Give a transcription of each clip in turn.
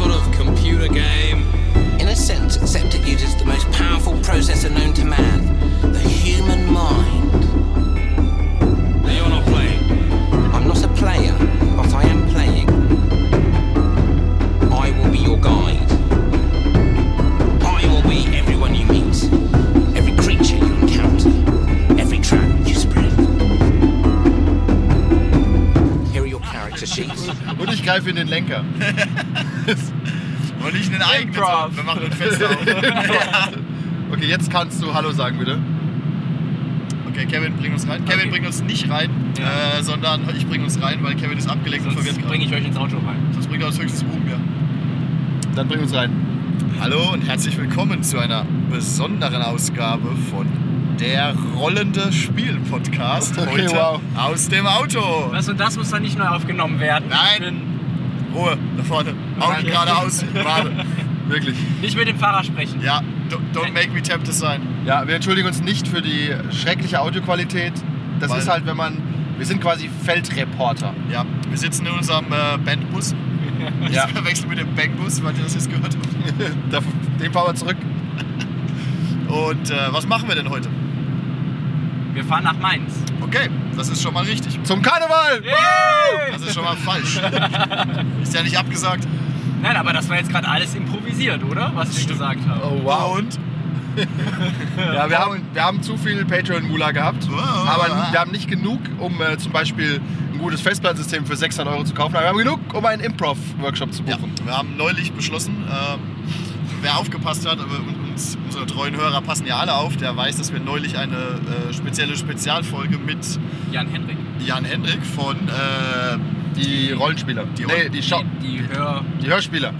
sort of computer game? In a sense, except it uses the most powerful processor known to man the human mind. Now you're not playing. I'm not a player, but I am playing. I will be your guide. I will be everyone you meet, every creature you encounter, every trap you spread. Here are your character sheets. Und ich greife in den Lenker. Und nicht einen eigenen. Wir machen ein Fenster auf. Okay, jetzt kannst du Hallo sagen, bitte. Okay, Kevin, bring uns rein. Kevin, Okay. bring uns nicht rein, äh, sondern ich bring uns rein, weil Kevin ist abgelenkt und verwirrt Sonst bringe ich euch ins Auto rein. Sonst bringt er uns höchstens um, ja. Dann bring uns rein. Hallo und herzlich willkommen zu einer besonderen Ausgabe von der rollende Spiel-Podcast. Okay, heute wow. aus dem Auto. Was und das muss dann nicht neu aufgenommen werden. Nein. Ruhe, da vorne. Augen geradeaus. Warte. Wirklich. nicht mit dem Fahrer sprechen. Ja, don't, don't make me tempted sein. Ja, wir entschuldigen uns nicht für die schreckliche Audioqualität. Das Weil- ist halt, wenn man. Wir sind quasi Feldreporter. Ja, wir sitzen in unserem äh, Bandbus. Ja. Ich verwechsel mit dem Bankbus, weil ihr das jetzt gehört habt. Den fahren wir zurück. Und äh, was machen wir denn heute? Wir fahren nach Mainz. Okay, das ist schon mal richtig. Zum Karneval! Das ist schon mal falsch. Ist ja nicht abgesagt. Nein, aber das war jetzt gerade alles improvisiert, oder? Was wir gesagt haben. Oh, wow. Und? Ja, wir haben, wir haben zu viel Patreon-Mula gehabt. Wow. Aber wir haben nicht genug, um äh, zum Beispiel ein gutes Festplattensystem für 600 Euro zu kaufen. Aber wir haben genug, um einen Improv-Workshop zu Ja, buchen. wir haben neulich beschlossen, ähm, wer aufgepasst hat, aber uns, unsere treuen Hörer passen ja alle auf, der weiß, dass wir neulich eine äh, spezielle Spezialfolge mit Jan Henrik. Jan Hendrik von äh, Die Rollenspieler. Die nee, Roll- die, Schau Die, die Hör... die Hörspieler.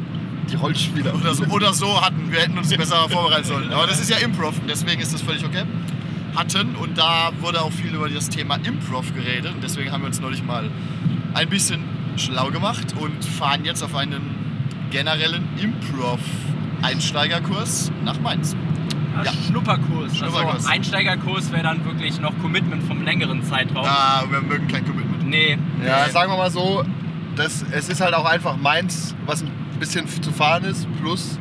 Die Rollenspieler. oder, so, oder so hatten. Wir hätten uns besser vorbereiten sollen. Aber das ist ja Improv, deswegen ist das völlig okay. Hatten und da wurde auch viel über das Thema Improv geredet und deswegen haben wir uns neulich mal ein bisschen schlau gemacht und fahren jetzt auf einen generellen Improv-Einsteigerkurs nach Mainz. Ah, Ja. Schnupperkurs. Schnupperkurs. Also Einsteigerkurs wäre dann wirklich noch Commitment vom längeren Zeitraum. Ah, wir mögen kein Commitment. Nee. Ja, nee. sagen wir mal so, das, es ist halt auch einfach Mainz, was ein bisschen zu fahren ist. Plus,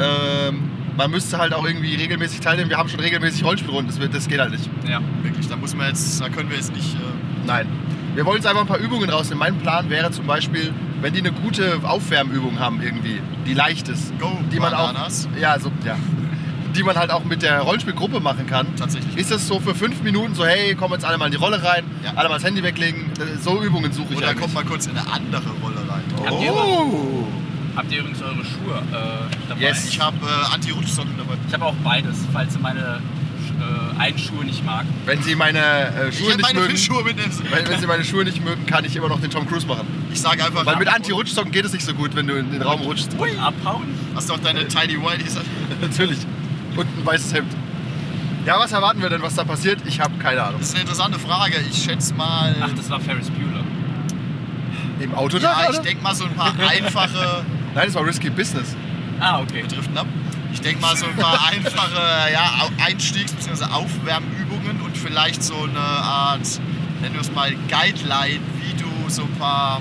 ähm, man müsste halt auch irgendwie regelmäßig teilnehmen. Wir haben schon regelmäßig Rollenspielrunden, das, wird- das geht halt nicht. Ja. Wirklich, da muss man jetzt, da können wir jetzt nicht. Äh, Nein. Wir wollen jetzt einfach ein paar Übungen rausnehmen. Mein Plan wäre zum Beispiel, wenn die eine gute Aufwärmübung haben irgendwie, die leicht ist, Go, die man Bananas. auch, ja, so, ja, die man halt auch mit der Rollenspielgruppe machen kann. Tatsächlich. Ist das so für fünf Minuten so, hey, komm jetzt alle mal in die Rolle rein, Ja. alle mal das Handy weglegen. So Übungen suche ich Oder eigentlich. kommt mal kurz in eine andere Rolle rein. Habt ihr, Oh. habt ihr übrigens eure Schuhe äh, dabei? Yes. Ich habe äh, Anti-Rutschsocken dabei. Ich habe auch beides, falls ihr meine äh, Einschuhe nicht mag. Wenn Sie meine äh, Schuhe nicht meine mögen, mitnimmst. wenn, wenn Sie meine Schuhe nicht mögen, kann ich immer noch den Tom Cruise machen. Ich sage einfach. Weil mit Anti-Rutschsocken geht es nicht so gut, wenn du in den Raum rutschst. Und abhauen? Hast du auch deine Tiny Whiteys an? Natürlich. Und ein weißes Hemd. Ja, was erwarten wir denn, was da passiert? Ich habe keine Ahnung. Das ist eine interessante Frage. Ich schätze mal. Ach, das war Ferris Bueller. Im Auto ja, da? ich denke mal so ein paar einfache. Nein, das war Risky Business. Ah, okay. Wir driften ab. Ich denke mal so ein paar einfache ja, Einstiegs- bzw. Aufwärmübungen und vielleicht so eine Art, nennen wir es mal, Guideline, wie du so ein paar,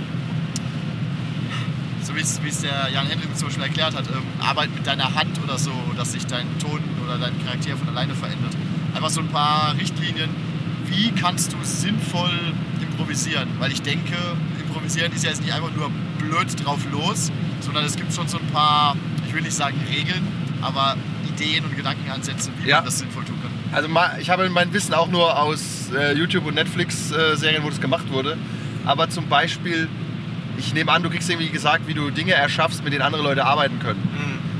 so wie es der Jan Hendrik zum Beispiel erklärt hat, ähm, Arbeit mit deiner Hand oder so, dass sich dein Ton oder dein Charakter von alleine verändert. Einfach so ein paar Richtlinien, wie kannst du sinnvoll improvisieren? Weil ich denke, improvisieren ist ja jetzt nicht einfach nur blöd drauf los, sondern es gibt schon so ein paar, ich will nicht sagen Regeln, aber Ideen und Gedankenansätze, wie Ja. man das sinnvoll tun kann. Also ich habe mein Wissen auch nur aus äh, YouTube und Netflix-Serien, wo das gemacht wurde. Aber zum Beispiel, ich nehme an, du kriegst irgendwie gesagt, wie du Dinge erschaffst, mit denen andere Leute arbeiten können.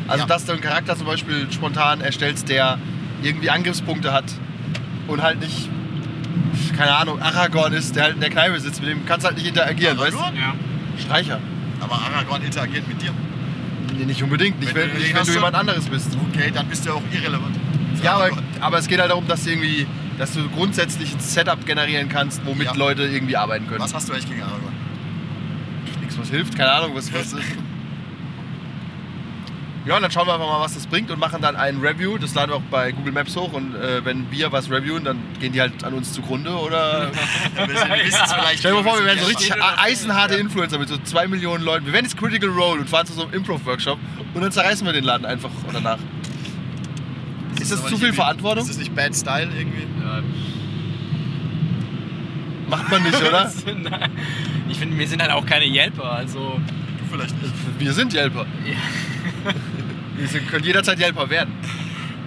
Also Ja. dass du einen Charakter zum Beispiel spontan erstellst, der irgendwie Angriffspunkte hat und halt nicht, keine Ahnung, Aragorn ist, der halt in der Kneipe sitzt, mit dem kannst du halt nicht interagieren, Aragorn? Ja. weißt du? Streicher. Aber Aragorn interagiert mit dir. Nee, nicht unbedingt, nicht Wenn wenn, du nicht, wenn du jemand anderes bist. Okay, dann bist du auch irrelevant. Ja, aber, aber es geht halt darum, dass du irgendwie, dass du grundsätzlich ein Setup generieren kannst, womit Ja. Leute irgendwie arbeiten können. Was hast du eigentlich gegen Aragorn? Was hilft, keine Ahnung, was, was ist. Ja, und dann schauen wir einfach mal, was das bringt und machen dann ein Review. Das laden wir auch bei Google Maps hoch. Und äh, wenn wir was reviewen, dann gehen die halt an uns zugrunde. Oder Wir wissen es vielleicht. stell dir mal vor, wir werden so richtig eisenharte Influencer mit so zwei Millionen Leuten. Wir werden jetzt Critical Role und fahren zu so einem Improv-Workshop und dann zerreißen wir den Laden einfach danach. Ist das aber zu viel Verantwortung? Ist das nicht Bad Style irgendwie? Macht man nicht, oder? Ich finde, wir sind halt auch keine Yelper. Also, Du vielleicht nicht. Wir sind Jelper. Wir sind, können jederzeit Jelper werden.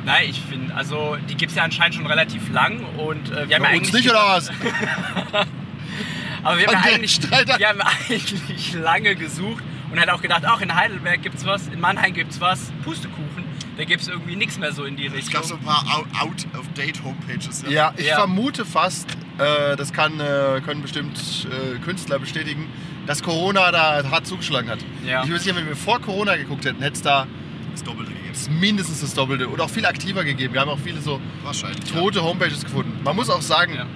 nein, ich finde, also die gibt es ja anscheinend schon relativ lang und äh, wir haben ja Bei eigentlich. uns nicht, oder was? Aber wir haben, ja eigentlich, wir haben eigentlich lange gesucht und halt auch gedacht, auch in Heidelberg gibt's was, in Mannheim gibt's was, Pustekuchen. Da gibt's irgendwie nichts mehr so in die Es Richtung. gab so ein paar Out- Out-of-Date-Homepages. Ja, ich Ja. vermute fast, äh, das kann, äh, können bestimmt äh, Künstler bestätigen, dass Corona da hart zugeschlagen hat. Ja. Ich würde sagen, wenn wir vor Corona geguckt hätten, hätte es da Das Doppelte gegeben. mindestens das Doppelte und auch viel aktiver gegeben. Wir haben auch viele so Wahrscheinlich. tote Homepages gefunden. Man muss auch sagen, Ja.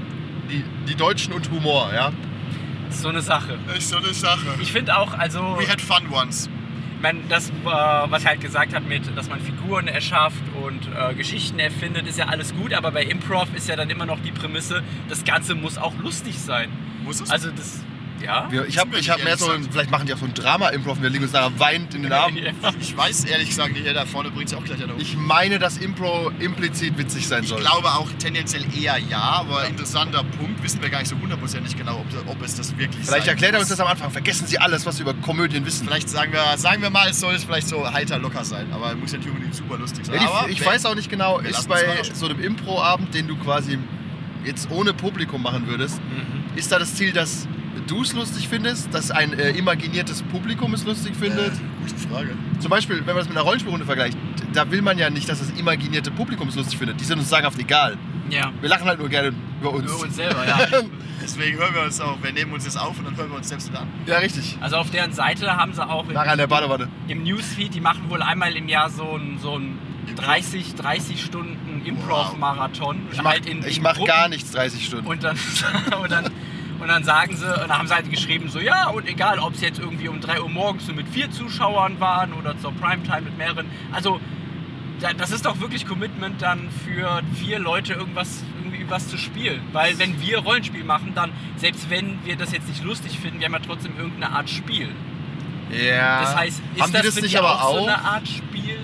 die, die Deutschen und Humor, ja. Das ist so eine Sache. Ja. Ist so eine Sache. Ich finde auch, also, We had fun once. Ich mein, das, äh, was er halt gesagt hat mit, dass man Figuren erschafft und äh, Geschichten erfindet, ist ja alles gut, aber bei Improv ist ja dann immer noch die Prämisse, das Ganze muss auch lustig sein. Muss es? Also das, ja. Wir, ich habe ich hab mehr so, ein- vielleicht machen die auch so ein Drama-Improv, wir liegen uns nachher weint in den Armen. ich weiß ehrlich gesagt nicht, der da vorne bringt es auch gleich an Ich meine, dass Impro implizit witzig sein Ich soll. glaube auch tendenziell eher ja, aber interessanter Punkt. Wissen wir gar nicht so hundertprozentig genau, ob, ob es das wirklich Vielleicht erklärt er uns das am Anfang. Vergessen Sie alles, was Sie über Komödien wissen. Vielleicht sagen wir, sagen wir mal, es soll es vielleicht so heiter locker sein, aber muss ja nicht unbedingt super lustig sein. Ja, die, ich weiß auch nicht genau, ist bei so einem Impro-Abend, den du quasi jetzt ohne Publikum machen würdest, Mhm. ist da das Ziel, dass du es lustig findest, dass ein äh, imaginiertes Publikum es lustig findet? Äh, gute Frage. Zum Beispiel, wenn man das mit einer Rollenspielrunde vergleicht, da will man ja nicht, dass das imaginierte Publikum es lustig findet. Die sind uns sagenhaft egal. Ja. Wir lachen halt nur gerne über uns. Über uns selber, ja. Deswegen hören wir uns auch, wir nehmen uns jetzt auf und dann hören wir uns selbst wieder an. Ja, richtig. Also auf deren Seite haben sie auch im, Nachher der Badewanne. im Newsfeed, die machen wohl einmal im Jahr so ein, so ein 30, 30 Stunden Improv-Marathon. Ich mach, Halt mach gar nichts 30 Stunden. Und dann, und dann, und dann sagen sie, und dann haben sie halt geschrieben, so ja, und egal, ob es jetzt irgendwie um 3 Uhr morgens so mit vier Zuschauern waren oder zur Primetime mit mehreren. Also, da- das ist doch wirklich Commitment dann für vier Leute irgendwas, irgendwie was zu spielen. Weil wenn wir Rollenspiel machen, dann, selbst wenn wir das jetzt nicht lustig finden, wir haben ja trotzdem irgendeine Art Spiel. ja. Das heißt, ist haben das das nicht aber auch, so eine Art Spiel?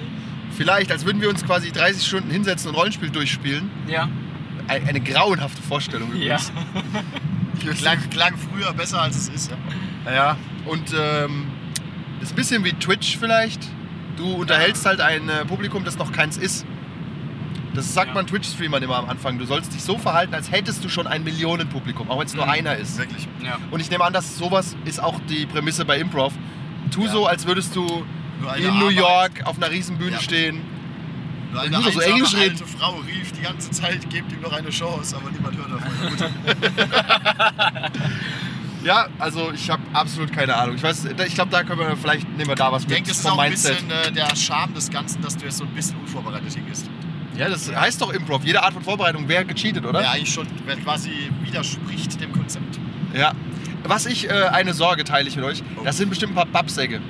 Vielleicht, als würden wir uns quasi 30 Stunden hinsetzen und Rollenspiel durchspielen. Ja. Ein- Eine grauenhafte Vorstellung Ja. Klang, klang früher besser als es ist. Ja. Ja, und ähm, ist ein bisschen wie Twitch vielleicht. Du unterhältst halt ein äh, Publikum, das noch keins ist. Das sagt Ja. man Twitch-Streamern immer am Anfang. Du sollst dich so verhalten, als hättest du schon ein Millionenpublikum, auch wenn es nur Mhm. einer ist. Wirklich. ja. Und ich nehme an, dass sowas ist auch die Prämisse bei Improv. Tu Ja. so, als würdest du in New Arbeit. York auf einer riesen Bühne Ja. stehen. Nur Ich eine so Englisch reden. alte Frau rief die ganze Zeit, gebt ihm noch eine Chance, aber niemand hört davon. Ja, also ich habe absolut keine Ahnung. Ich weiß, ich glaube, da können wir vielleicht nehmen wir da was Ich mit denke, das ist auch ein bisschen äh, der Charme des Ganzen, dass du jetzt so ein bisschen unvorbereitet hingehst. Ja, das heißt doch Improv. Jede Art von Vorbereitung wäre gecheatet, oder? Der eigentlich schon wer quasi widerspricht dem Konzept. Ja. Was ich, äh, eine Sorge teile ich mit euch, Oh. das sind bestimmt ein paar Babsäcke.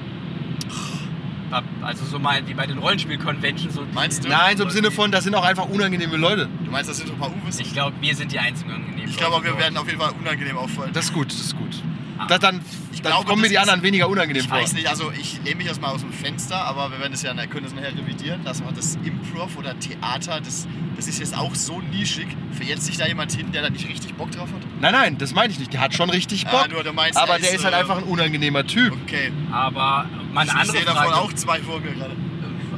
Also so mal wie bei den Rollenspiel-Conventions. So Meinst du? Nein, so im Sinne von, das sind auch einfach unangenehme Leute. Du meinst, das sind so ein paar Uwes? Ich glaube, wir sind die einzigen angenehm. Ich glaube, wir werden auf jeden Fall unangenehm auffallen. Das ist gut, das ist gut. Da, dann Ich dann glaube, kommen mir das die ist- anderen weniger unangenehm Ich vor. weiß nicht, also ich lehne mich erstmal aus dem Fenster, aber wir werden es ja können das nachher revidieren, dass man das Improv oder Theater, das, das ist jetzt auch so nischig. Verirrt sich da jemand hin, der da nicht richtig Bock drauf hat? Nein, nein, das meine ich nicht. Der hat schon richtig Bock. Ah, nur du meinst, aber er der ist, ist halt äh, einfach ein unangenehmer Typ. Okay. Aber mal eine ich andere sehe davon Frage. auch zwei vor mir gerade.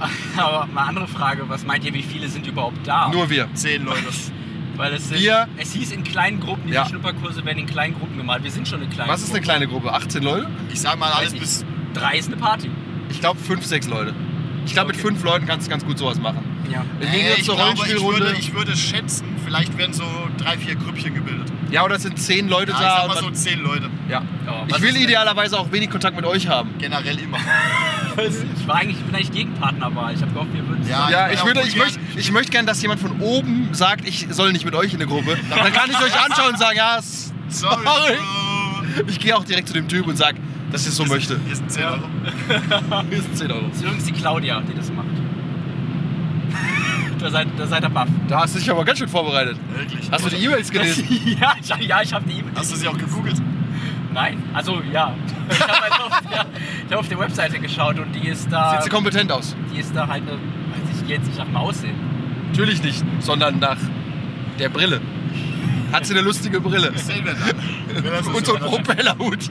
Aber mal eine andere Frage. Was meint ihr, wie viele sind überhaupt da? Nur wir. Zehn Leute. Weil es sind, Wir- Es hieß in kleinen Gruppen, diese Ja. Schnupperkurse werden in kleinen Gruppen gemalt. Wir sind schon eine kleine Was ist eine kleine Gruppe? 18 Leute? Ich sag mal alles bis. Drei ist eine Party. Ich glaube 5, 6 Leute. Ich glaube, mit Okay. 5 Leuten kannst du ganz gut sowas machen. Ja. Im Äh, Gegensatz ich, zur glaube, ich, Rollenspielrunde. würde, ich würde schätzen, vielleicht werden so drei, vier Grüppchen gebildet. ja, oder es sind 10 Leute Ja, ich da. sag und mal so zehn Leute. ja. Ja, Ich will idealerweise auch wenig Kontakt mit euch haben. Generell immer. Ich war eigentlich vielleicht gegen Partnerwahl. Ich habe gehofft, wir würden Ja, Ja, ich ich, bin würde, ich, möchte, ich möchte gern, dass jemand von oben sagt, ich soll nicht mit euch in eine Gruppe. Dann kann ich euch anschauen und sagen, ja, Sorry. Sorry. Ich gehe auch direkt zu dem Typ und sage, dass ich es so möchte. Hier sind 10 Euro. Hier sind 10 Euro. Das ist übrigens die Claudia, die das macht. da, seid, da seid ihr baff. Da hast du dich aber ganz schön vorbereitet. Wirklich. Hast du die E-Mails gelesen? ja, ich, ja, ich habe die E-Mail. Hast du sie auch gegoogelt? Nein, also ja. Ich habe halt auf, der- ich hab auf der Webseite geschaut und die ist da. Sieht sie kompetent aus? die ist da halt eine. Weiß ich jetzt nicht nach dem Aussehen. Natürlich nicht, sondern nach der Brille. Hat sie eine lustige Brille. Und so ein Propellerhut.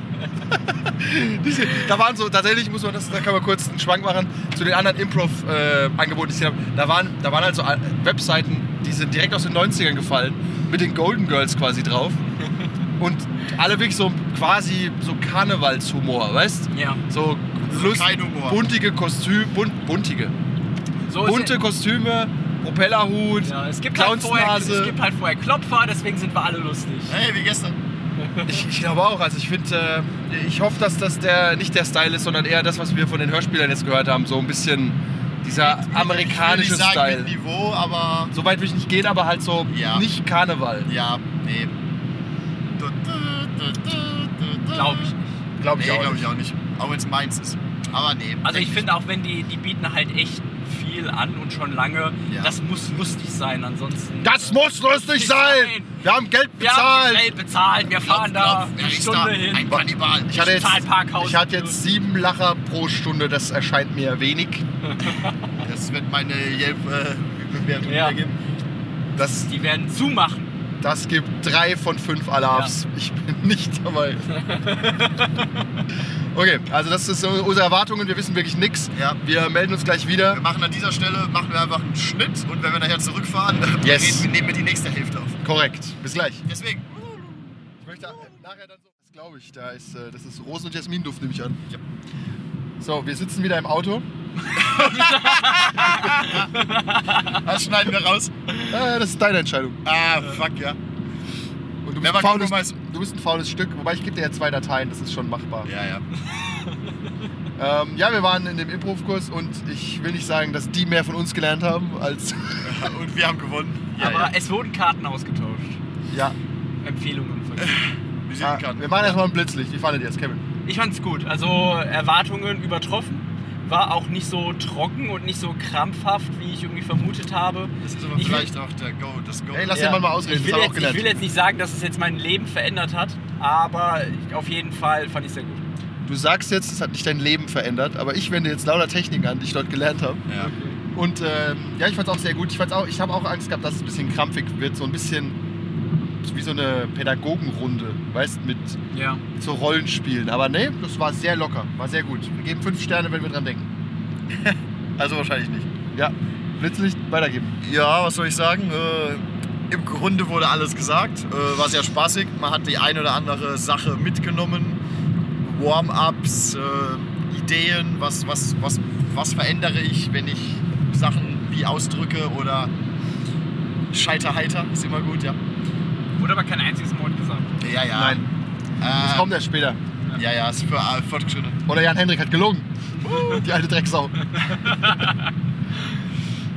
Da waren so, tatsächlich muss man das, da kann man kurz einen Schwank machen, zu den anderen Improv-Angeboten, die ich gesehen habe. Da waren, da waren halt so äh, Webseiten, die sind direkt aus den 90ern gefallen, mit den Golden Girls quasi drauf. Und alle wirklich so quasi so Karnevalshumor, weißt Ja. So Lust, kein Humor. buntige Kostüme, bunt, buntige. So ist Bunte Kostüme, Propellerhut, ja, es, gibt halt vorher, es gibt halt vorher Klopfer, deswegen sind wir alle lustig. Hey, wie gestern. Ich, ich glaube auch. Also ich finde, äh, ich hoffe, dass das der nicht der Style ist, sondern eher das, was wir von den Hörspielern jetzt gehört haben. So ein bisschen dieser amerikanische ich will nicht sagen Style. mit Niveau, aber So weit will ich nicht gehen, aber halt so Ja. nicht Karneval. ja, nee. Glaube ich nicht. Glaube ich nee, auch. glaube nicht. ich auch nicht. Auch wenn es meins ist. Aber nee. Also ich finde auch, wenn die, die bieten halt echt viel an und schon lange, Ja. das muss lustig sein, ansonsten. Das muss lustig sein! Wir haben Geld Wir haben bezahlt! Geld bezahlt, wir fahren da Klopf, eine wer ist Stunde da? hin. Ein Kannibal. Ich hatte, jetzt, ich hatte jetzt sieben Lacher pro Stunde, das erscheint mir wenig. Das wird meine Yelp-Bewertung Ja. wiedergeben. Das, Die werden zumachen. Das gibt drei von fünf Alarms. Ich bin nicht dabei. Okay, also das ist unsere Erwartungen. Wir wissen wirklich nichts. Ja. Wir melden uns gleich wieder. Wir machen an dieser Stelle machen wir einfach einen Schnitt und wenn wir nachher zurückfahren, Yes. reden, nehmen wir die nächste Hälfte auf. Korrekt. Bis gleich. Deswegen. Ich möchte nachher dann so. Das glaube ich, da ist, äh, das ist Rosen- und Jasminduft, nehme ich an. Ja. So, wir sitzen wieder im Auto. Das schneiden wir raus. Äh, das ist deine Entscheidung. Ah, fuck ja. Und du bist, Never ein faules, du bist ein faules Stück, wobei ich gebe dir ja zwei Dateien, das ist schon machbar. Ja, ja. Ähm, ja, wir waren in dem Improv-Kurs und ich will nicht sagen, dass die mehr von uns gelernt haben als. Und wir haben gewonnen. Ja, Aber ja. es wurden Karten ausgetauscht. ja. Empfehlungen von ja Visitenkarten. wir machen erstmal ein Blitzlicht. Wie fandet ihr das, Kevin? Ich fand's gut. Also Erwartungen übertroffen. War auch nicht so trocken und nicht so krampfhaft, wie ich irgendwie vermutet habe. Das ist aber Ich will- vielleicht auch der Go, das Go. Ey, lass den mal mal ausreden, Ich will, jetzt, ich will jetzt nicht sagen, dass es jetzt mein Leben verändert hat, aber auf jeden Fall fand ich sehr gut. Du sagst jetzt, es hat nicht dein Leben verändert, aber ich wende jetzt lauter Techniken an, die ich dort gelernt habe. ja. Und ähm, ja, ich fand es auch sehr gut. Ich, fand's auch, ich habe auch Angst gehabt, dass es ein bisschen krampfig wird, so ein bisschen wie so eine Pädagogenrunde, weißt mit Ja. so Rollenspielen. Aber nee, das war sehr locker, war sehr gut. Wir geben fünf Sterne, wenn wir dran denken. Also wahrscheinlich nicht. Ja, Blitzlicht weitergeben. Ja, was soll ich sagen? Äh, Im Grunde wurde alles gesagt. Äh, war sehr spaßig. Man hat die eine oder andere Sache mitgenommen. Warm-ups, äh, Ideen, was, was, was, was verändere ich, wenn ich Sachen wie ausdrücke oder Scheiterheiter, ist immer gut, ja. Wurde aber kein einziges Wort gesagt. Ja, ja. Nein, das Äh, kommt erst später. ja, ja, ist für äh, Fortgeschrittene. Oder Jan Hendrik hat gelungen. Die alte Drecksau.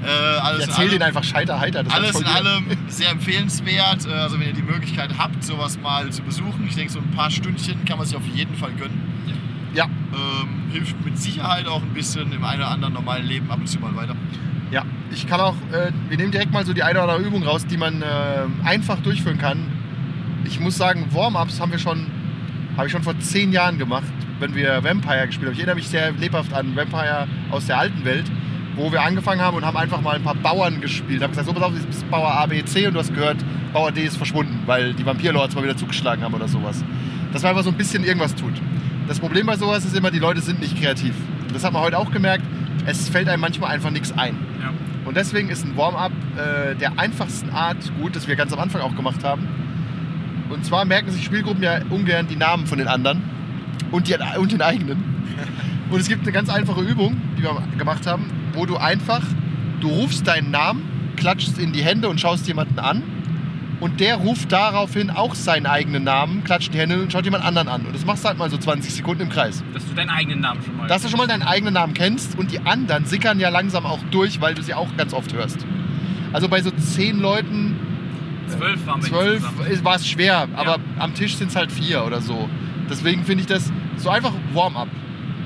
Äh, Ich alles in erzähl allem- den einfach scheiter heiter. Das Alles in allem sehr empfehlenswert. Äh, Also wenn ihr die Möglichkeit habt, sowas mal zu besuchen, ich denke so ein paar Stündchen kann man sich auf jeden Fall gönnen. Ja, Ähm, hilft mit Sicherheit auch ein bisschen im einen oder anderen normalen Leben ab und zu mal weiter. Ja. Ich kann auch, äh, wir nehmen direkt mal so die eine oder andere Übung raus, die man äh, einfach durchführen kann. Ich muss sagen, Warm-Ups haben wir schon, habe ich schon vor zehn Jahren gemacht, wenn wir Vampire gespielt haben. Ich erinnere mich sehr lebhaft an Vampire aus der alten Welt, wo wir angefangen haben und haben einfach mal ein paar Bauern gespielt. Haben gesagt, so pass auf, du bist Bauer A, B, C und du hast gehört, Bauer D ist verschwunden, weil die Vampirlords mal wieder zugeschlagen haben oder sowas. Dass man einfach so ein bisschen irgendwas tut. Das Problem bei sowas ist immer, die Leute sind nicht kreativ. Das hat man heute auch gemerkt. Es fällt einem manchmal einfach nichts ein. Und deswegen ist ein Warm-up äh, der einfachsten Art gut, das wir ganz am Anfang auch gemacht haben. Und zwar merken sich Spielgruppen ja ungern die Namen von den anderen und, die, und den eigenen. Und es gibt eine ganz einfache Übung, die wir gemacht haben, wo du einfach, du rufst deinen Namen, klatschst in die Hände und schaust jemanden an. Und der ruft daraufhin auch seinen eigenen Namen, klatscht die Hände und schaut jemand anderen an. Und das machst du halt mal so 20 Sekunden im Kreis. Dass du deinen eigenen Namen schon mal. Dass du schon mal deinen eigenen Namen kennst und die anderen sickern ja langsam auch durch, weil du sie auch ganz oft hörst. Also bei so zehn Leuten, zwölf waren wir zwölf war es schwer, aber am Tisch sind es halt vier oder so. Deswegen finde ich das So einfach Warm-up.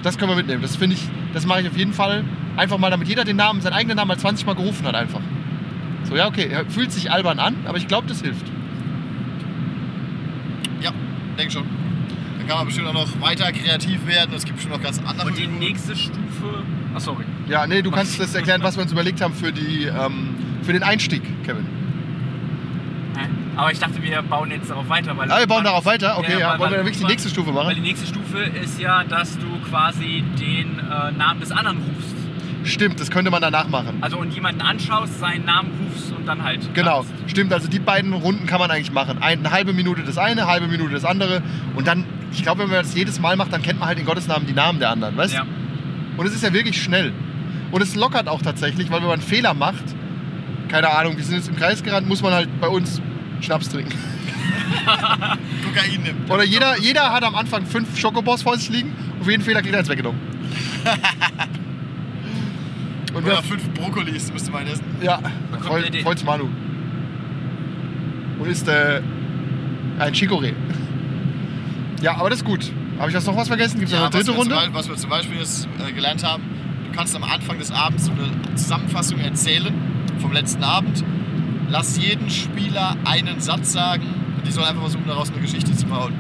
Das können wir mitnehmen. Das finde ich, das mache ich auf jeden Fall. Einfach mal, damit jeder den Namen, seinen eigenen Namen mal 20 Mal gerufen hat einfach. So, ja, okay, er fühlt sich albern an, aber ich glaube, das hilft. Ja, denke schon. Dann kann man bestimmt auch noch weiter kreativ werden. Es gibt bestimmt noch ganz andere. Und die nächste Stufe. Ach, sorry. Ja, nee, du kannst das erklären, was wir uns überlegt haben für, die, ähm, für den Einstieg, Kevin. Aber ich dachte, wir bauen jetzt darauf weiter. Weil Ah, wir bauen darauf weiter? Okay, ja. weil- Wollen wir weil- wirklich die nächste Stufe Weil machen? die nächste Stufe ist ja, dass du quasi den äh, Namen des anderen rufst. Stimmt, das könnte man danach machen. Also und jemanden anschaust, seinen Namen rufst und dann halt. Genau, tanzt. stimmt. Also die beiden Runden kann man eigentlich machen. Ein- Eine halbe Minute das eine, eine halbe Minute das andere. Und dann, ich glaube, wenn man das jedes Mal macht, dann kennt man halt in Gottes Namen die Namen der anderen, weißt Ja. Und es ist ja wirklich schnell. Und es lockert auch tatsächlich, weil wenn man einen Fehler macht, keine Ahnung, wir sind jetzt im Kreis gerannt, muss man halt bei uns Schnaps trinken. Kokain nimmt. Oder jeder, jeder hat am Anfang fünf Schokobos vor sich liegen und für jeden Fehler kriegt er eins weggenommen. Und Oder fünf Brokkolis müsste man essen. ja, voll, voll's Manu. Und ist äh, ein Chicoré. Ja, aber das ist gut. Habe ich das noch was vergessen? Gibt es noch eine dritte was wir Runde? Zum Beispiel, was wir zum Beispiel jetzt, äh, gelernt haben, du kannst am Anfang des Abends so eine Zusammenfassung erzählen vom letzten Abend. Lass jeden Spieler einen Satz sagen und die sollen einfach versuchen, daraus eine Geschichte zu bauen.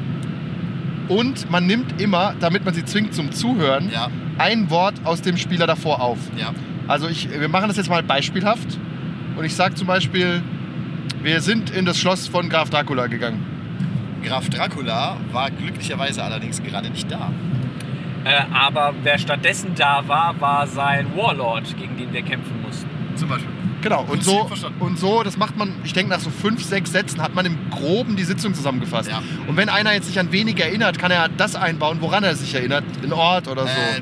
Und man nimmt immer, damit man sie zwingt zum Zuhören, Ja, ein Wort aus dem Spieler davor auf. ja. Also ich, wir machen das jetzt mal beispielhaft. Und ich sage zum Beispiel, wir sind in das Schloss von Graf Dracula gegangen. Graf Dracula war glücklicherweise allerdings gerade nicht da. Äh, aber wer stattdessen da war, war sein Warlord, gegen den wir kämpfen mussten. Zum Beispiel. Genau, und so, und so, das macht man, ich denke, nach so fünf, sechs Sätzen hat man im Groben die Sitzung zusammengefasst. Ja. Und wenn einer jetzt sich an wenig erinnert, kann er das einbauen, woran er sich erinnert, in Ort oder so. Äh,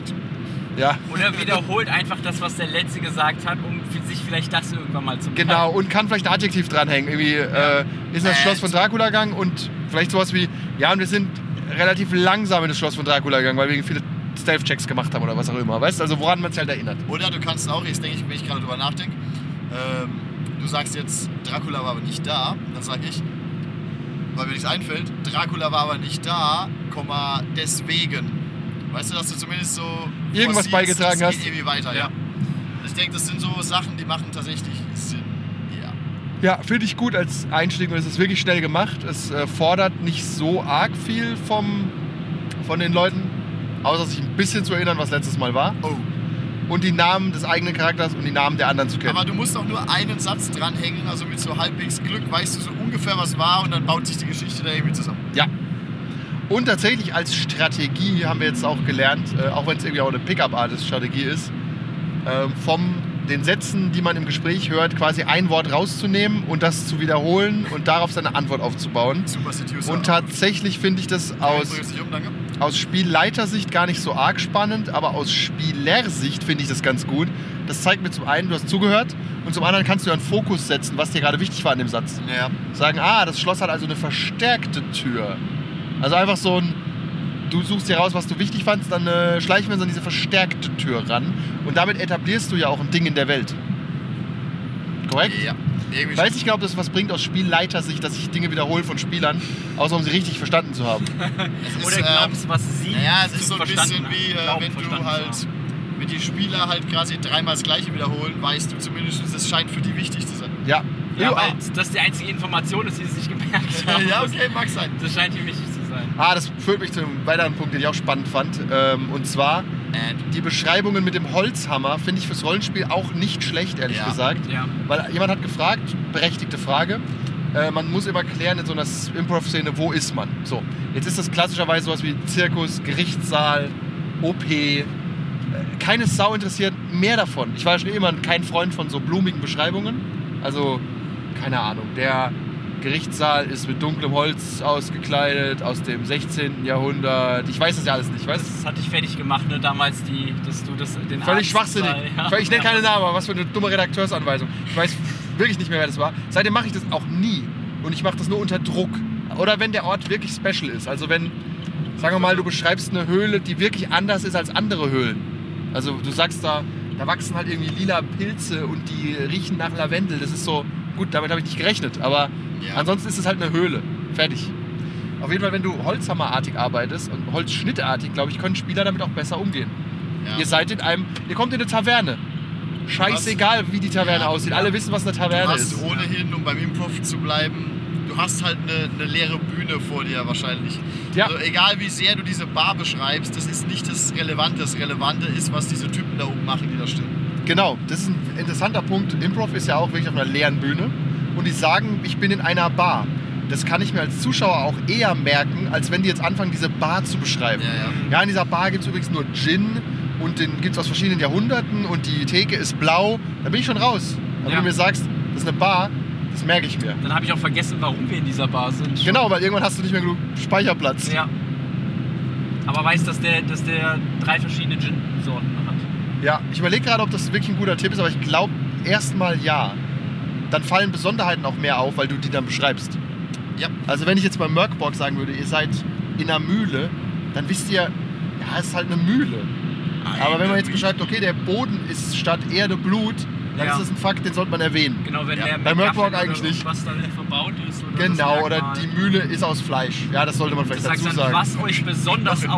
Ja, Oder wiederholt einfach das, was der Letzte gesagt hat, um für sich vielleicht das irgendwann mal zu merken. genau. Und kann vielleicht ein Adjektiv dranhängen. Irgendwie äh, ist das Äh, Schloss von Dracula gegangen und vielleicht sowas wie, ja, und wir sind relativ langsam in das Schloss von Dracula gegangen, weil wir viele Stealth-Checks gemacht haben oder was auch immer. Weißt du, also woran man sich halt erinnert. Oder du kannst auch, jetzt denke ich, wenn ich gerade drüber nachdenke, ähm, du sagst jetzt, Dracula war aber nicht da. Dann sage ich, weil mir nichts einfällt, Dracula war aber nicht da, Komma, deswegen. Weißt du, dass du zumindest so Irgendwas forcierst, beigetragen es hast. geht irgendwie weiter, ja. Ja. Ich denke, das sind so Sachen, die machen tatsächlich Sinn. Ja. Ja, finde ich gut als Einstieg und es ist wirklich schnell gemacht. Es äh, fordert nicht so arg viel vom, von den Leuten, außer sich ein bisschen zu erinnern, was letztes Mal war. Oh. Und die Namen des eigenen Charakters und die Namen der anderen zu kennen. Aber du musst auch nur einen Satz dranhängen, also mit so halbwegs Glück weißt du so ungefähr, was war und dann baut sich die Geschichte da irgendwie zusammen. Ja. Und tatsächlich als Strategie haben wir jetzt auch gelernt, äh, auch wenn es irgendwie auch eine Pickup-Artist-Strategie ist, ähm, vom den Sätzen, die man im Gespräch hört, quasi ein Wort rauszunehmen und das zu wiederholen und darauf seine Antwort aufzubauen. Super. Und tatsächlich finde ich das aus, aus Spielleitersicht gar nicht so arg spannend, aber aus Spielersicht finde ich das ganz gut. Das zeigt mir zum einen, du hast zugehört und zum anderen kannst du einen Fokus setzen, was dir gerade wichtig war an dem Satz. Ja. Sagen, ah, das Schloss hat also eine verstärkte Tür. Also einfach so ein, du suchst dir raus, was du wichtig fandst, dann äh, schleichen wir uns an diese verstärkte Tür ran und damit etablierst du ja auch ein Ding in der Welt. Korrekt? Ja. Irgendwie Ich weiß nicht genau, ob das was bringt aus Spielleitersicht, dass ich Dinge wiederhole von Spielern, außer um sie richtig verstanden zu haben. Es ist, Oder ähm, glaubst, was sie Naja, es ist so ein bisschen wie, äh, wenn du halt, haben. wenn die Spieler halt quasi dreimal das Gleiche wiederholen, weißt du zumindest, es scheint für die wichtig zu sein. Ja. Ja, weil das die einzige Information ist, die sie sich gemerkt haben. ja, okay, mag sein. Das scheint ihm wichtig zu sein. ah, das führt mich zu einem weiteren Punkt, den ich auch spannend fand. Ähm, und zwar And die Beschreibungen mit dem Holzhammer finde ich fürs Rollenspiel auch nicht schlecht, ehrlich Ja. gesagt. Ja. Weil jemand hat gefragt, berechtigte Frage, äh, man muss immer klären in so einer Improv-Szene, wo ist man? So, jetzt ist das klassischerweise sowas wie Zirkus, Gerichtssaal, OP. Äh, keine Sau interessiert mehr davon. Ich war schon immer kein Freund von so blumigen Beschreibungen. Also, keine Ahnung, der Gerichtssaal ist mit dunklem Holz ausgekleidet aus dem 16. Jahrhundert. Ich weiß das ja alles nicht, weißt? Das hat dich fertig gemacht, ne, damals, die, dass du das, den Völlig Arzt- schwachsinnig. Ja. Ich nenne keine Namen, aber was für eine dumme Redakteursanweisung. Ich weiß wirklich nicht mehr, wer das war. Seitdem mache ich das auch nie. Und ich mache das nur unter Druck. Oder wenn der Ort wirklich special ist. Also wenn, sagen wir mal, du beschreibst eine Höhle, die wirklich anders ist als andere Höhlen. Also du sagst da, da wachsen halt irgendwie lila Pilze und die riechen nach Lavendel. Das ist so, gut, damit habe ich nicht gerechnet. Aber Ja. ansonsten ist es halt eine Höhle. Fertig. Auf jeden Fall, wenn du holzhammerartig arbeitest und holzschnittartig, glaube ich, können Spieler damit auch besser umgehen. Ja. Ihr seid in einem, ihr kommt in eine Taverne. Scheißegal, wie die Taverne Ja, aussieht. Alle wissen, was eine Du Taverne hast ist. ohnehin, um beim Improv zu bleiben, du hast halt eine, eine leere Bühne vor dir wahrscheinlich. Ja. Also egal wie sehr du diese Bar beschreibst, das ist nicht das Relevante. Das Relevante ist, was diese Typen da oben machen, die da stehen. Genau, das ist ein interessanter Punkt. Improv ist ja auch wirklich auf einer leeren Bühne. Und die sagen, ich bin in einer Bar. Das kann ich mir als Zuschauer auch eher merken, als wenn die jetzt anfangen, diese Bar zu beschreiben. Ja, ja. Ja, in dieser Bar gibt es übrigens nur Gin und den gibt es aus verschiedenen Jahrhunderten und die Theke ist blau. Da bin ich schon raus. Aber Ja. wenn du mir sagst, das ist eine Bar, das merke ich mir. Dann habe ich auch vergessen, warum wir in dieser Bar sind. Genau, weil irgendwann hast du nicht mehr genug Speicherplatz. Ja. Aber weiß, dass der, dass der drei verschiedene Gin-Sorten hat. Ja, ich überlege gerade, ob das wirklich ein guter Tipp ist, aber ich glaube erstmal ja. Dann fallen Besonderheiten auch mehr auf, weil du die dann beschreibst. Ja. Also wenn ich jetzt beim Merkborg sagen würde, ihr seid in einer Mühle, dann wisst ihr, ja, es ist halt eine Mühle. Aber wenn man jetzt beschreibt, okay, der Boden ist statt Erde Blut, dann Ja. ist das ein Fakt, den sollte man erwähnen. Genau, wenn Ja, der bei Gaffeln eigentlich oder nicht. Was da verbaut ist. Oder Genau, das oder die Mühle ist aus Fleisch. Ja, das sollte man vielleicht sagst dazu dann, sagen. was euch besonders Noch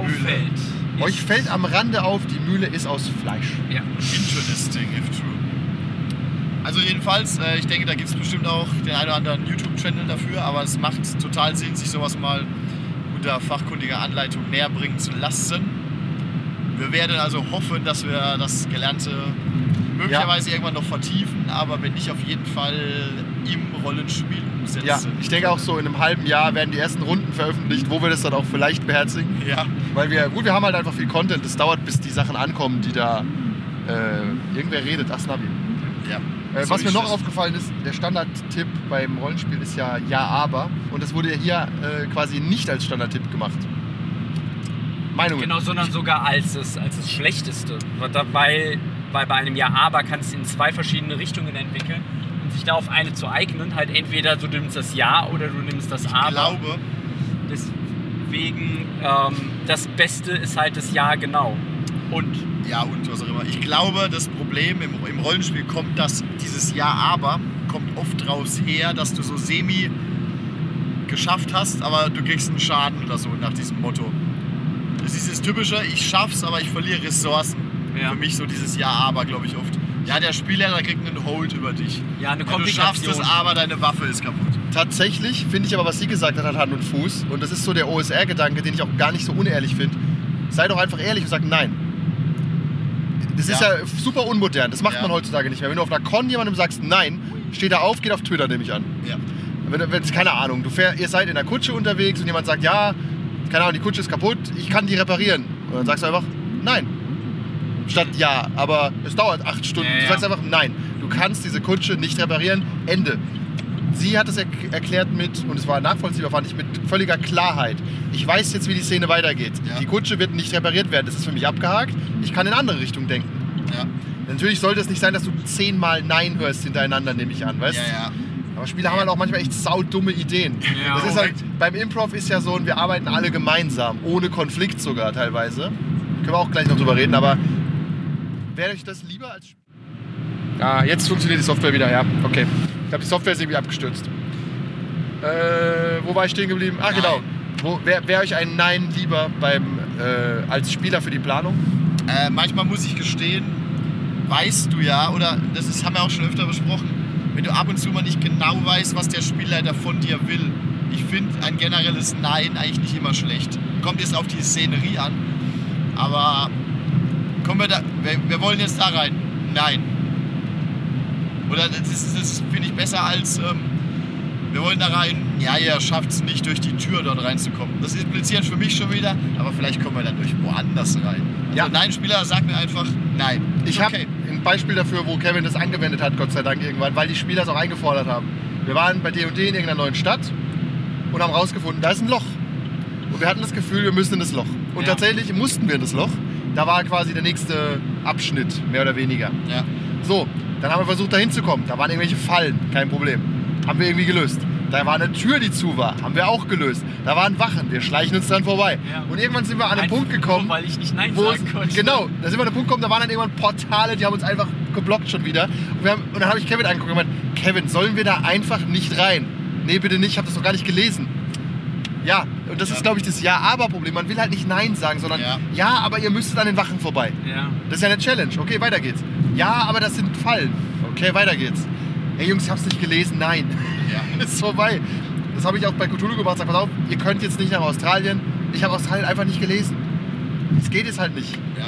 auffällt. Euch fällt am Rande auf, die Mühle ist aus Fleisch. Ja. Interesting, if true. Also jedenfalls, äh, ich denke, da gibt es bestimmt auch den einen oder anderen YouTube-Channel dafür, aber es macht total Sinn, sich sowas mal unter fachkundiger Anleitung näher bringen zu lassen. Wir werden also hoffen, dass wir das Gelernte möglicherweise irgendwann noch vertiefen, aber wenn nicht, auf jeden Fall im Rollenspiel umsetzen. Ja, ich denke auch so in einem halben Jahr werden die ersten Runden veröffentlicht, wo wir das dann auch vielleicht beherzigen. Ja, Weil wir, gut, wir haben halt einfach viel Content. Es dauert, bis die Sachen ankommen, die da. Äh, irgendwer redet. Ach, Snabi. ja. Äh, was mir noch es. aufgefallen ist, der Standardtipp beim Rollenspiel ist ja Ja, aber. Und das wurde ja hier äh, quasi nicht als Standardtipp gemacht. Meinungen. Genau, sondern sogar als das, als das Schlechteste. Weil, weil bei einem Ja, aber kannst du in zwei verschiedene Richtungen entwickeln. Und sich da auf eine zu eignen, halt entweder du nimmst das Ja oder du nimmst das Ich Aber. glaube, Deswegen, ähm, das Beste ist halt das Ja genau. Und Ja, und was auch immer. Ich glaube, das Problem im, im Rollenspiel kommt, dass dieses Ja, aber kommt oft raus her, dass du so semi geschafft hast, aber du kriegst einen Schaden oder so nach diesem Motto. Das ist das Typische, ich schaff's, aber ich verliere Ressourcen. Ja. Für mich so dieses Ja, aber, glaube ich oft. Ja, der Spieler kriegt einen Hold über dich. ja, eine Ja, du schaffst es, Komplikation. aber deine Waffe ist kaputt. Tatsächlich finde ich aber, was sie gesagt hat, hat Hand und Fuß. Und das ist so der OSR-Gedanke, den ich auch gar nicht so unehrlich finde. Sei doch einfach ehrlich und sag nein. Das ist Ja. ja super unmodern. Das macht Ja. man heutzutage nicht mehr. Wenn du auf einer Con jemandem sagst nein, steht er auf, geht auf Twitter, nehme ich an. Ja. Wenn, du- wenn, keine Ahnung, du fähr, ihr seid in der Kutsche unterwegs und jemand sagt, ja, keine Ahnung, die Kutsche ist kaputt, ich kann die reparieren. Und dann sagst du einfach, nein. Statt ja, aber es dauert acht Stunden. Ja, Du ja. sagst einfach, nein, du kannst diese Kutsche nicht reparieren. Ende. Sie hat es er erklärt mit, und es war nachvollziehbar, fand ich, mit völliger Klarheit. Ich weiß jetzt, wie die Szene weitergeht. Ja. Die Kutsche wird nicht repariert werden. Das ist für mich abgehakt. Ich kann in andere Richtung denken. Natürlich sollte es nicht sein, dass du zehnmal Nein hörst hintereinander, nehme ich an, weißt aber Spieler haben halt auch manchmal echt saudumme Ideen. Ja, das ist halt, beim Improv ist ja so, und wir arbeiten alle gemeinsam, ohne Konflikt sogar teilweise. Können wir auch gleich noch drüber reden, aber wäre euch das lieber als. Ah, jetzt funktioniert die Software wieder, ja. Okay. Ich glaube, die Software ist irgendwie abgestürzt. Äh, wo war ich stehen geblieben? Ah, Nein. genau. Wo, Wäre wär euch ein Nein lieber beim, äh, als Spieler für die Planung? Äh, manchmal muss ich gestehen, weißt du ja, oder das ist, haben wir auch schon öfter besprochen, wenn du ab und zu mal nicht genau weißt, was der Spielleiter von dir will. Ich finde ein generelles Nein eigentlich nicht immer schlecht. Kommt jetzt auf die Szenerie an. Aber kommen wir da. Wir, wir wollen jetzt da rein. Nein. Oder das ist, das finde ich, besser als. Ähm, wir wollen da rein. Ja, ihr schafft es nicht, durch die Tür dort reinzukommen. Das impliziert für mich schon wieder, aber vielleicht kommen wir dann durch woanders rein. Also Ja. nein, Spieler, sag mir einfach nein. Ich Ist habe okay. ein Beispiel dafür, wo Kevin das angewendet hat, Gott sei Dank irgendwann, weil die Spieler es auch eingefordert haben. Wir waren bei D&D in irgendeiner neuen Stadt und haben rausgefunden, da ist ein Loch. Und wir hatten das Gefühl, wir müssen in das Loch. Und Ja. tatsächlich mussten wir in das Loch. Da war quasi der nächste Abschnitt, mehr oder weniger. Ja. So, dann haben wir versucht, da hinzukommen. Da waren irgendwelche Fallen, kein Problem. Haben wir irgendwie gelöst. Da war eine Tür, die zu war, haben wir auch gelöst. Da waren Wachen, wir schleichen uns dran vorbei. Ja. Und irgendwann sind wir an einen Punkt gekommen, Nur, weil ich nicht Nein wo sagen konnte. genau, da sind wir an den Punkt gekommen, da waren dann irgendwann Portale, die haben uns einfach geblockt schon wieder. Und, haben, und dann habe ich Kevin angeguckt und gemeint, Kevin, sollen wir da einfach nicht rein? Nee, bitte nicht, ich habe das noch gar nicht gelesen. Ja, Und das Ja. ist, glaube ich, das Ja-Aber-Problem. Man will halt nicht Nein sagen, sondern Ja. ja. aber ihr müsstet an den Wachen vorbei. Ja. Das ist ja eine Challenge. Okay, weiter geht's. Ja, aber das sind Fallen. Okay, weiter geht's. Hey Jungs, ich hab's nicht gelesen. Nein. Ja. ist vorbei. Das habe ich auch bei Cthulhu gemacht. Sag, pass auf, ihr könnt jetzt nicht nach Australien. Ich habe Australien einfach nicht gelesen. Das geht jetzt halt nicht. ja.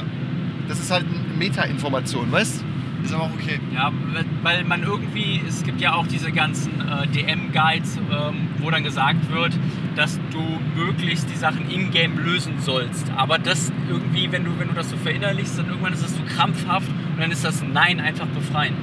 Das ist halt eine Meta-Information, weißt Ist aber auch okay. Ja, weil- weil man irgendwie, es gibt ja auch diese ganzen äh, DM-Guides, ähm, wo dann gesagt wird, dass du möglichst die Sachen in-game lösen sollst. Aber das irgendwie, wenn du, wenn du das so verinnerlichst, dann irgendwann ist das so krampfhaft und dann ist das Nein einfach befreiend.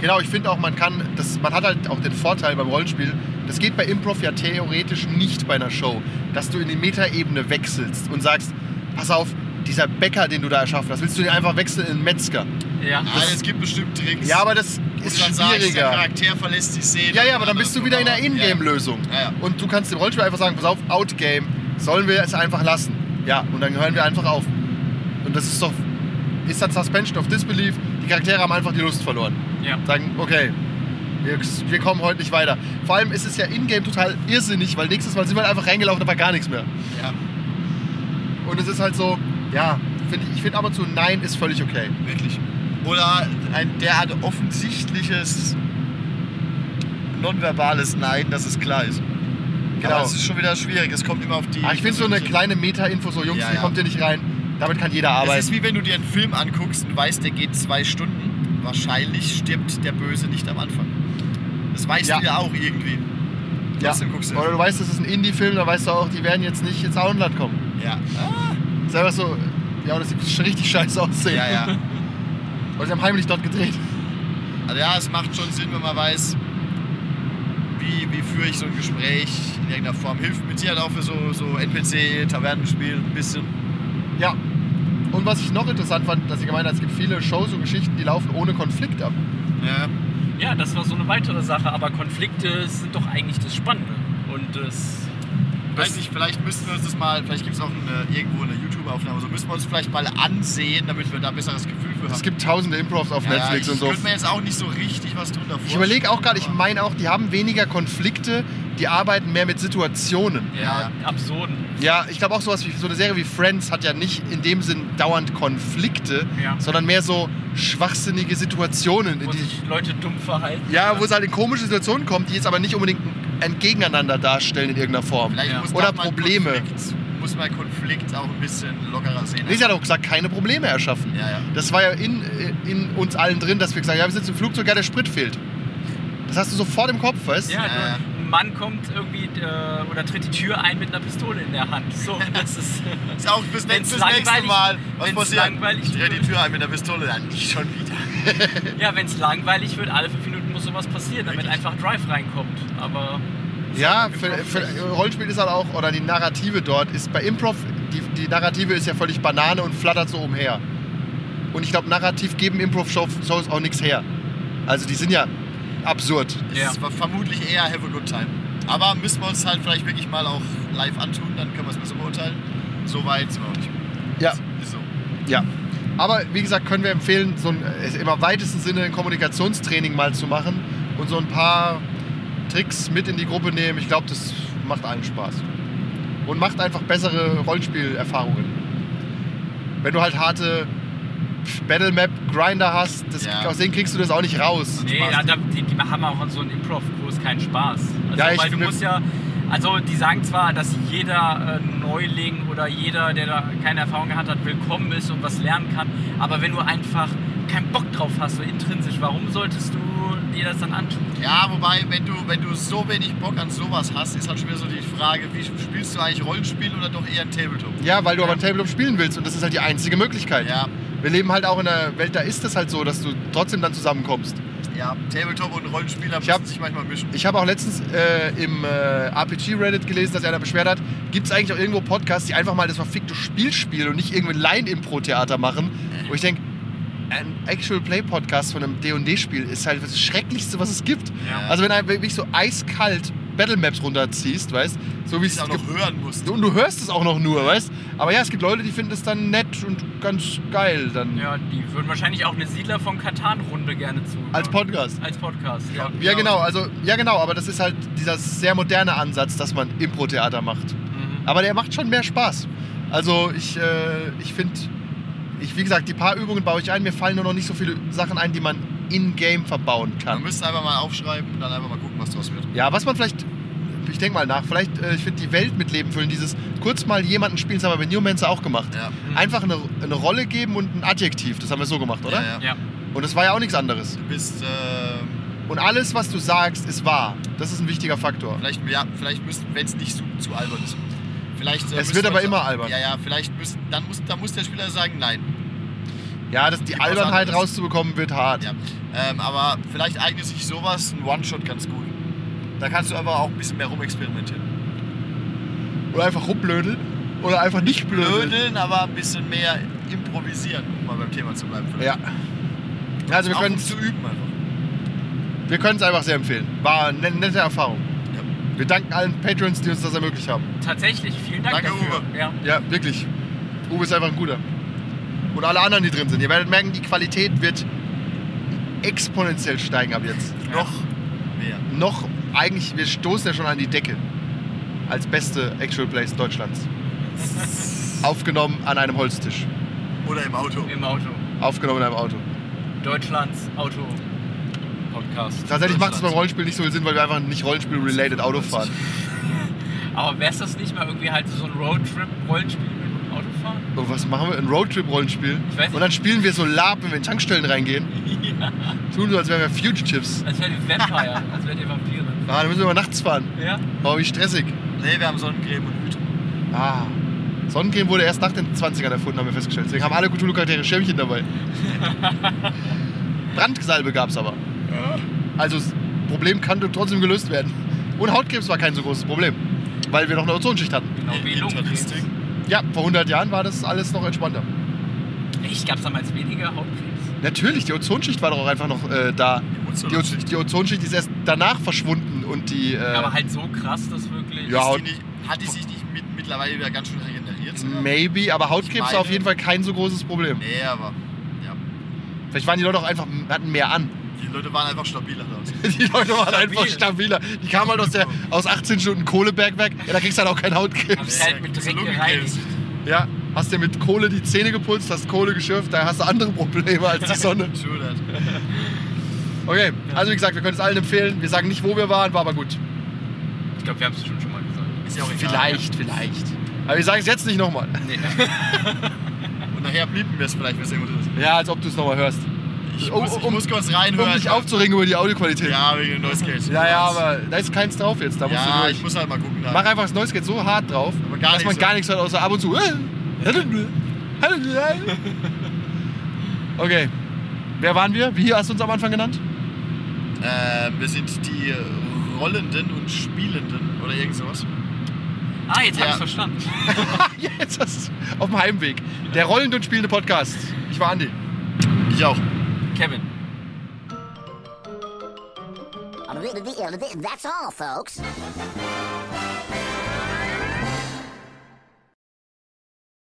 Genau, ich finde auch, man kann, das, man hat halt auch den Vorteil beim Rollenspiel, das geht bei Improv ja theoretisch nicht bei einer Show, dass du in die Metaebene wechselst und sagst, pass auf, dieser Bäcker, den du da erschaffen hast, willst du den einfach wechseln in einen Metzger? Ja. Also, es gibt bestimmt Tricks. Ja, aber das ist dann sagst, der schwieriger. Charakter verlässt die Szene. Ja, ja, aber dann bist du wieder in der Ingame-Lösung. Ja, ja. Und du kannst dem Rollenspiel einfach sagen, pass auf, Outgame, sollen wir es einfach lassen? Ja, und dann hören wir einfach auf. Und das ist doch, ist dann Suspension of Disbelief, die Charaktere haben einfach die Lust verloren. ja. Sagen, okay, wir, wir kommen heute nicht weiter. Vor allem ist es ja in-game total irrsinnig, weil nächstes Mal sind wir halt einfach reingelaufen, da war gar nichts mehr. Ja, Und es ist halt so, ja, find ich, ich finde ab und zu Nein ist völlig okay. wirklich. Oder ein derart offensichtliches nonverbales Nein, dass es klar ist. Genau. Aber es ist schon wieder schwierig. Es kommt immer auf die. Aber ich finde so eine kleine Meta-Info, so Jungs, Ja, hier ja. kommt ihr nicht rein. Damit kann jeder Es arbeiten. ist wie wenn du dir einen Film anguckst und weißt, der geht zwei Stunden. Wahrscheinlich stirbt der Böse nicht am Anfang. Das weißt Ja. du ja auch irgendwie. ja. Trotzdem guckst du Oder du weißt, das ist ein Indie-Film, dann weißt du auch, die werden jetzt nicht ins Auenland kommen. Ja. Ah, Das ist einfach so, ja, das sieht richtig scheiße aussehen. ja, ja. Und sie haben heimlich dort gedreht. Also ja, es macht schon Sinn, wenn man weiß, wie, wie führe ich so ein Gespräch in irgendeiner Form. Hilft mit Sicherheit auch für so, so NPC-Tavernenspiel ein bisschen. Ja. Und was ich noch interessant fand, dass sie gemeint hat, es gibt viele Shows und Geschichten, die laufen ohne Konflikt ab. Ja. ja, das war so eine weitere Sache, aber Konflikte sind doch eigentlich das Spannende. Und das. Weiß nicht, vielleicht müssten wir uns das mal, vielleicht gibt es auch eine, irgendwo eine YouTube-Aufnahme, so müssen wir uns vielleicht mal ansehen, damit wir da ein besseres Gefühl für haben. Es gibt tausende Improvs auf ja, Netflix ich und so. könnte mir jetzt auch nicht so richtig was drunter vorstellen. Ich überlege auch gerade, ich meine auch, die haben weniger Konflikte, die arbeiten mehr mit Situationen. Ja, Ja. absurden. Ja, ich glaube auch sowas wie so eine Serie wie Friends hat ja nicht in dem Sinn dauernd Konflikte, Ja. sondern mehr so schwachsinnige Situationen. Wo Die, sich Leute dumm verhalten. ja, wo es halt in komische Situationen kommt, die jetzt aber nicht unbedingt ein Gegeneinander darstellen in irgendeiner Form. Vielleicht Ja. muss Oder Probleme. Konflikt, muss man Konflikt auch ein bisschen lockerer sehen. Nee, sie hat auch gesagt, keine Probleme erschaffen. Ja, ja. Das war ja in, in uns allen drin, dass wir gesagt haben, ja, wir sitzen im Flugzeug, ja, der Sprit fehlt. Das hast du sofort im Kopf, weißt du? Ja, ein Mann kommt irgendwie äh, oder tritt die Tür ein mit einer Pistole in der Hand. So, das ist. Ist auch bis Wenn's nächstes nächste Mal. Was passiert? langweilig Ich dreh die. Tür ein mit der Pistole, dann nicht schon wieder. ja, wenn es langweilig wird, alle fünf Minuten muss sowas passieren, damit Richtig. einfach Drive reinkommt. Aber Ja, für, für Rollenspiel ist halt auch, oder die Narrative dort ist bei Improv, die, die Narrative ist ja völlig Banane und flattert so umher. Und ich glaube, narrativ geben Improv-Shows auch nichts her. Also die sind ja absurd. Ja. War vermutlich eher Have a Good Time. Aber müssen wir uns halt vielleicht wirklich mal auch live antun, dann können wir es besser beurteilen. So weit sind wir auch nicht. Ja, Ist so. ja. Aber wie gesagt, können wir empfehlen, so ein, im weitesten Sinne ein Kommunikationstraining mal zu machen und so ein paar Tricks mit in die Gruppe nehmen. Ich glaube, das macht allen Spaß. Und macht einfach bessere Rollenspielerfahrungen. Wenn du halt harte Battle-Map-Grinder hast, das, Ja. aus denen kriegst du das auch nicht raus. nee, ja, da, die, die haben auch so einen Improv-Kurs keinen Spaß. Also, Ja, ich- weil du musst ja. Also die sagen zwar, dass jeder äh, Neuling oder jeder, der da keine Erfahrung gehabt hat, willkommen ist und was lernen kann. Aber wenn du einfach keinen Bock drauf hast, so intrinsisch, warum solltest du dir das dann antun? Ja, wobei, wenn du, wenn du so wenig Bock an sowas hast, ist halt schon wieder so die Frage, wie spielst du eigentlich Rollenspiel oder doch eher ein Tabletop? Ja, weil du aber ein Tabletop spielen willst und das ist halt die einzige Möglichkeit. Ja, Wir leben halt auch in einer Welt, da ist es halt so, dass du trotzdem dann zusammenkommst. ja, Tabletop und Rollenspieler Ich hab- sich manchmal mischen. Ich habe auch letztens äh, im äh, RPG-Reddit gelesen, dass einer beschwert hat, gibt es eigentlich auch irgendwo Podcasts, die einfach mal das verfickte Spiel spielen und nicht irgendwie ein Line-Impro-Theater machen. Wo ich denke, ein Actual-Play-Podcast von einem D&D-Spiel ist halt das Schrecklichste, was es gibt. Ja. Also wenn du wirklich so eiskalt Battle-Maps runterziehst, weißt so wie ich es auch noch hören musst. Und du hörst es auch noch nur, weißt Aber ja, es gibt Leute, die finden es dann nett und ganz geil dann Ja, die würden wahrscheinlich auch eine Siedler von Katan-Runde gerne zu. als Podcast. Als Podcast, ja. Ja, genau, also ja genau, aber das ist halt dieser sehr moderne Ansatz, dass man Impro-Theater macht. Mhm. Aber der macht schon mehr Spaß. Also ich, äh, ich finde, ich, wie gesagt, die paar Übungen baue ich ein. Mir fallen nur noch nicht so viele Sachen ein, die man in-game verbauen Man kann. müsste einfach mal aufschreiben und dann einfach mal gucken, was draus wird. Ja, was man vielleicht, ich denke mal nach, vielleicht, äh, ich finde die Welt mit Leben füllen, dieses kurz mal jemanden spielen, das haben wir bei Newmancer auch gemacht. Ja. Einfach eine, eine Rolle geben und ein Adjektiv, das haben wir so gemacht, oder? Ja, ja. Ja. Und das war ja auch nichts anderes. Du bist, ähm, Und alles, was du sagst, ist wahr. Das ist ein wichtiger Faktor. vielleicht, ja, vielleicht wenn es nicht zu, zu albern ist. Vielleicht, äh, Es wird aber immer albern. Ja, ja, vielleicht müssen, dann muss, dann muss der Spieler sagen, nein. Ja, das, die was Albernheit rauszubekommen wird hart. Ja. Ähm, aber vielleicht eignet sich sowas, ein One-Shot ganz gut. Da kannst du einfach auch ein bisschen mehr rumexperimentieren. Oder einfach rumblödeln. Oder einfach nicht blödeln. Blödeln, aber ein bisschen mehr improvisieren, um mal beim Thema zu bleiben. Ja. Also wir können um zu üben einfach. wir können es einfach sehr empfehlen. War eine nette Erfahrung. Ja. Wir danken allen Patrons, die uns das ermöglicht haben. Tatsächlich, vielen Dank Danke, dafür. Uwe. Ja. Ja, wirklich. Uwe ist einfach ein guter. Und alle anderen, die drin sind. Ihr werdet merken, die Qualität wird exponentiell steigen ab jetzt. Noch mehr. Noch, eigentlich, wir stoßen ja schon an die Decke. Als beste Actual Plays Deutschlands. Aufgenommen an einem Holztisch. Oder im Auto. Im Auto. Aufgenommen in einem Auto. Deutschlands Auto. Podcast. Tatsächlich macht es beim. Rollenspiel nicht so viel Sinn, weil wir einfach nicht Rollenspiel-related Auto fahren. Aber wäre es das nicht mal irgendwie halt so ein Roadtrip-Rollenspiel mit dem Autofahren? Und Oh, was machen wir? Ein Roadtrip-Rollenspiel? Und dann spielen wir so Lab, wenn wir in Tankstellen reingehen. Tun so, als wären wir Fugitives. Als wären die Vampire, als wären die Vampire. Ah, dann müssen wir mal nachts fahren. Ja? Oh, wie stressig. Nee, wir haben Sonnencreme und Hüte. Ah. Sonnencreme wurde erst nach den 20ern erfunden, haben wir festgestellt. Deswegen haben alle Cthulhu-Charaktere Schirmchen dabei. Brandsalbe gab es aber. Also das Problem kann trotzdem gelöst werden. Und Hautkrebs war kein so großes Problem. Weil wir noch eine Ozonschicht hatten. Genau wie Lungenkrebs. Ja, vor 100 Jahren war das alles noch entspannter. Echt? Gab es damals weniger Hautkrebs? Natürlich, die Ozonschicht war doch auch einfach noch äh, da. Die Oz Ozonschicht. die Ozonschicht ist erst danach verschwunden und die. Äh, Aber halt so krass, dass wirklich. Ja, die nicht, hat die sich nicht mit, mittlerweile wieder ganz schön regeneriert? sogar? maybe, aber Hautkrebs war auf jeden Fall kein so großes Problem. Nee, aber ja. Vielleicht waren die Leute auch einfach, hatten mehr an. Die Leute waren einfach stabiler da. Die Leute waren Stabil. einfach stabiler. Die kamen halt aus, der, aus 18 Stunden Kohlebergwerk. Ja, da kriegst du halt auch keinen Haben Hautkrebs. sie halt mit Dreck gereinigt. Ja, hast dir mit Kohle die Zähne geputzt, hast Kohle geschürft, da hast du andere Probleme als die Sonne. Okay, also wie gesagt, wir können es allen empfehlen. Wir sagen nicht, wo wir waren, war aber gut. Ich glaube, wir haben es schon, schon mal gesagt. Ist ja auch egal. Vielleicht, vielleicht. Aber wir sagen es jetzt nicht nochmal. Nee. Und nachher blieben wir es vielleicht, wenn es irgendwo drin ist. Ja, als ob du es nochmal hörst. Ich, Um- muss, ich um- muss kurz Um reinhören. dich aufzuregen über die Audioqualität. Ja, wegen dem Noise Gate. ja, ja, aber da ist keins drauf jetzt. Da musst Ja, du ich durch. muss halt mal gucken. Da. Mach einfach das Noise Gate so hart drauf, Aber gar dass man gar nichts hört, außer ab und zu. Okay. Wer waren wir? Wie hast du uns am Anfang genannt? Äh, wir sind die Rollenden und Spielenden oder irgend sowas. Ah, jetzt hab Ja. ich's verstanden. Jetzt hast du auf dem Heimweg. Der rollende und spielende Podcast. Ich war Andi. Ich auch. Kevin. That's all, folks.